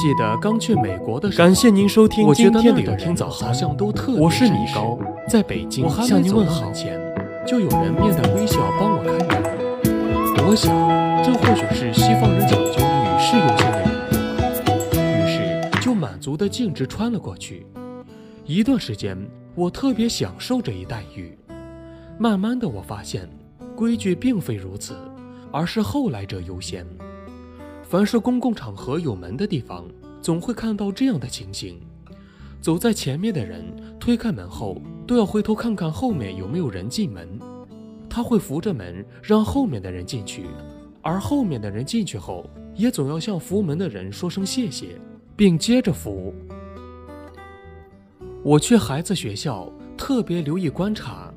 记得刚去美国的时候，感谢您收听我觉今天的有听早餐，像都特别我是米高。在北京我还向您问好前，就有人面带微笑帮我开门。我想，这或许是西方人讲究女士优先的缘故，于是就满足的径直穿了过去。一段时间，我特别享受这一待遇。慢慢的，我发现规矩并非如此，而是后来者优先。凡是公共场合有门的地方，总会看到这样的情形：走在前面的人推开门后，都要回头看看后面有没有人进门。他会扶着门，让后面的人进去，而后面的人进去后，也总要向扶门的人说声谢谢，并接着扶。我去孩子学校，特别留意观察，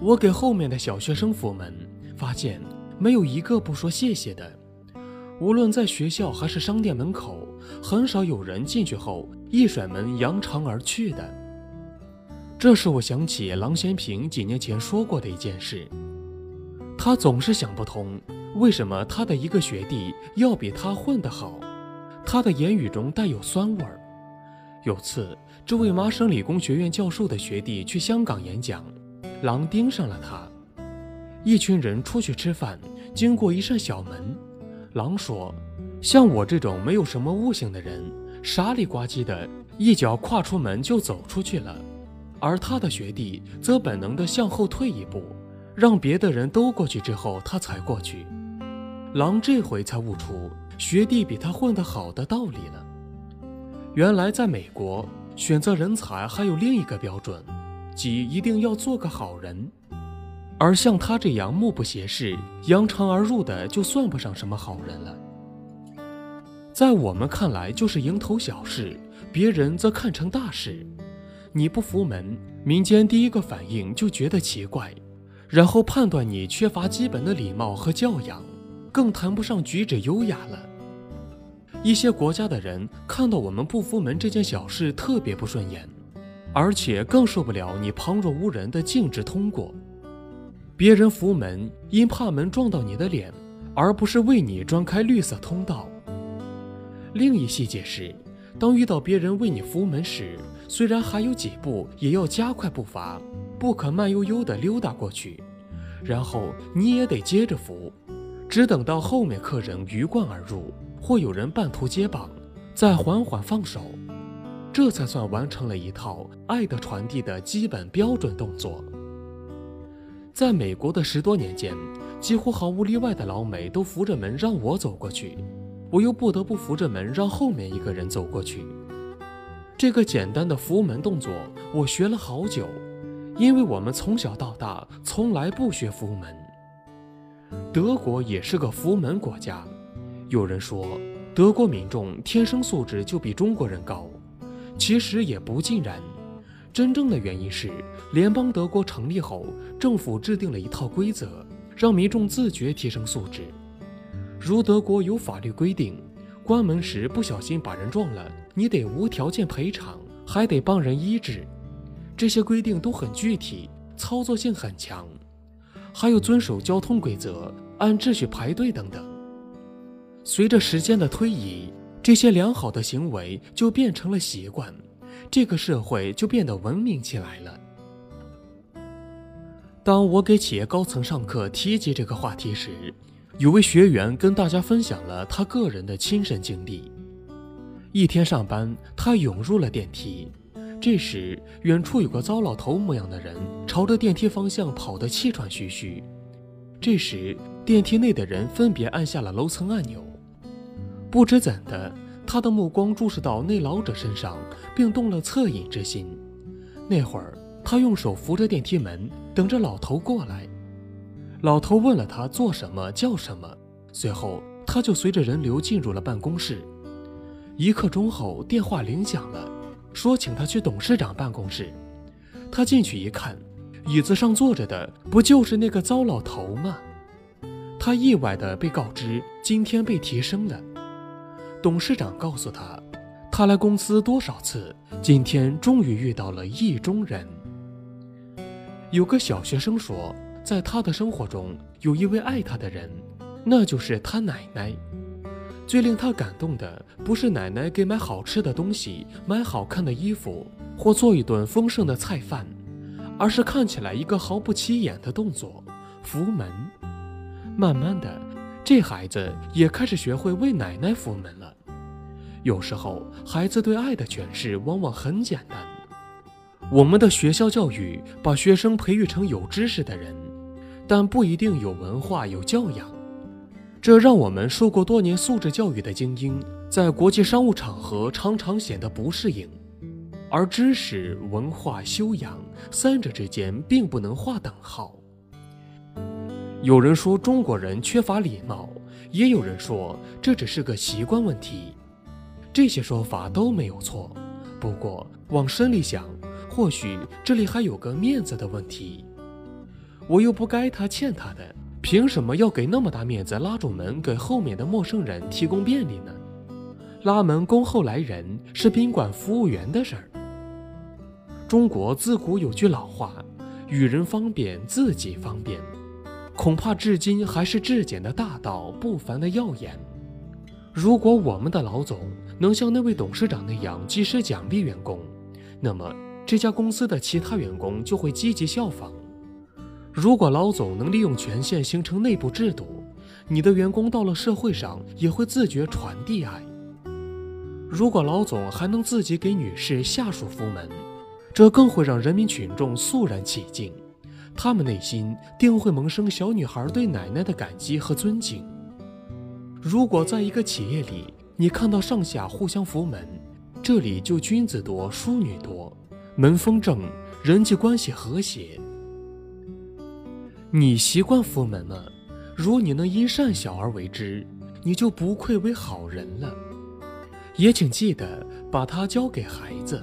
我给后面的小学生扶门，发现没有一个不说谢谢的。无论在学校还是商店门口，很少有人进去后一甩门扬长而去的。这使我想起郎咸平几年前说过的一件事。他总是想不通，为什么他的一个学弟要比他混得好。他的言语中带有酸味儿。有次，这位麻省理工学院教授的学弟去香港演讲，狼盯上了他。一群人出去吃饭，经过一扇小门，狼说：“像我这种没有什么悟性的人，傻里呱唧的一脚跨出门就走出去了。”而他的学弟则本能地向后退一步，让别的人都过去之后，他才过去。狼这回才悟出学弟比他混得好的道理了。原来在美国，选择人才还有另一个标准，即一定要做个好人。而像他这样目不斜视、扬长而入的，就算不上什么好人了。在我们看来，就是蝇头小事，别人则看成大事。你不扶门，民间第一个反应就觉得奇怪，然后判断你缺乏基本的礼貌和教养，更谈不上举止优雅了。一些国家的人看到我们不扶门这件小事特别不顺眼，而且更受不了你旁若无人的径直通过。别人扶门因怕门撞到你的脸，而不是为你专开绿色通道。另一细节是，当遇到别人为你扶门时，虽然还有几步，也要加快步伐，不可慢悠悠地溜达过去，然后你也得接着扶，只等到后面客人鱼贯而入，或有人半途接棒，再缓缓放手，这才算完成了一套爱的传递的基本标准动作。在美国的十多年间，几乎毫无例外的老美都扶着门让我走过去，我又不得不扶着门让后面一个人走过去。这个简单的扶门动作，我学了好久，因为我们从小到大从来不学扶门。德国也是个扶门国家，有人说德国民众天生素质就比中国人高，其实也不尽然。真正的原因是，联邦德国成立后，政府制定了一套规则，让民众自觉提升素质。如德国有法律规定，关门时不小心把人撞了，你得无条件赔偿，还得帮人医治。这些规定都很具体，操作性很强。还有遵守交通规则、按秩序排队等等。随着时间的推移，这些良好的行为就变成了习惯。这个社会就变得文明起来了。当我给企业高层上课提及这个话题时，有位学员跟大家分享了他个人的亲身经历。一天上班，他涌入了电梯，这时远处有个糟老头模样的人朝着电梯方向跑得气喘吁吁。这时，电梯内的人分别按下了楼层按钮，不知怎的。他的目光注视到那老者身上，并动了恻隐之心。那会儿，他用手扶着电梯门，等着老头过来。老头问了他做什么、叫什么，随后他就随着人流进入了办公室。一刻钟后，电话铃响了，说请他去董事长办公室。他进去一看，椅子上坐着的不就是那个糟老头吗？他意外地被告知今天被提升了。董事长告诉他，他来公司多少次，今天终于遇到了意中人。有个小学生说，在他的生活中有一位爱他的人，那就是他奶奶。最令他感动的不是奶奶给买好吃的东西、买好看的衣服或做一顿丰盛的菜饭，而是看起来一个毫不起眼的动作——扶门。慢慢的，这孩子也开始学会为奶奶扶门了。有时候，孩子对爱的诠释往往很简单。我们的学校教育把学生培育成有知识的人，但不一定有文化、有教养。这让我们受过多年素质教育的精英，在国际商务场合常常显得不适应。而知识、文化、修养三者之间并不能划等号。有人说中国人缺乏礼貌，也有人说这只是个习惯问题。这些说法都没有错，不过往深里想，或许这里还有个面子的问题。我又不该他欠他的。凭什么要给那么大面子拉住门给后面的陌生人提供便利呢？拉门恭候来人是宾馆服务员的事儿。中国自古有句老话：“与人方便，自己方便。”恐怕至今还是质简的大道，不凡的耀眼。如果我们的老总能像那位董事长那样及时奖励员工，那么这家公司的其他员工就会积极效仿。如果老总能利用权限形成内部制度，你的员工到了社会上也会自觉传递爱。如果老总还能自己给女士下属扶门，这更会让人民群众肃然起敬，他们内心定会萌生小女孩对奶奶的感激和尊敬。如果在一个企业里，你看到上下互相扶门，这里就君子多，淑女多，门风正，人际关系和谐。你习惯扶门了，如你能因善小而为之，你就不愧为好人了。也请记得把它交给孩子。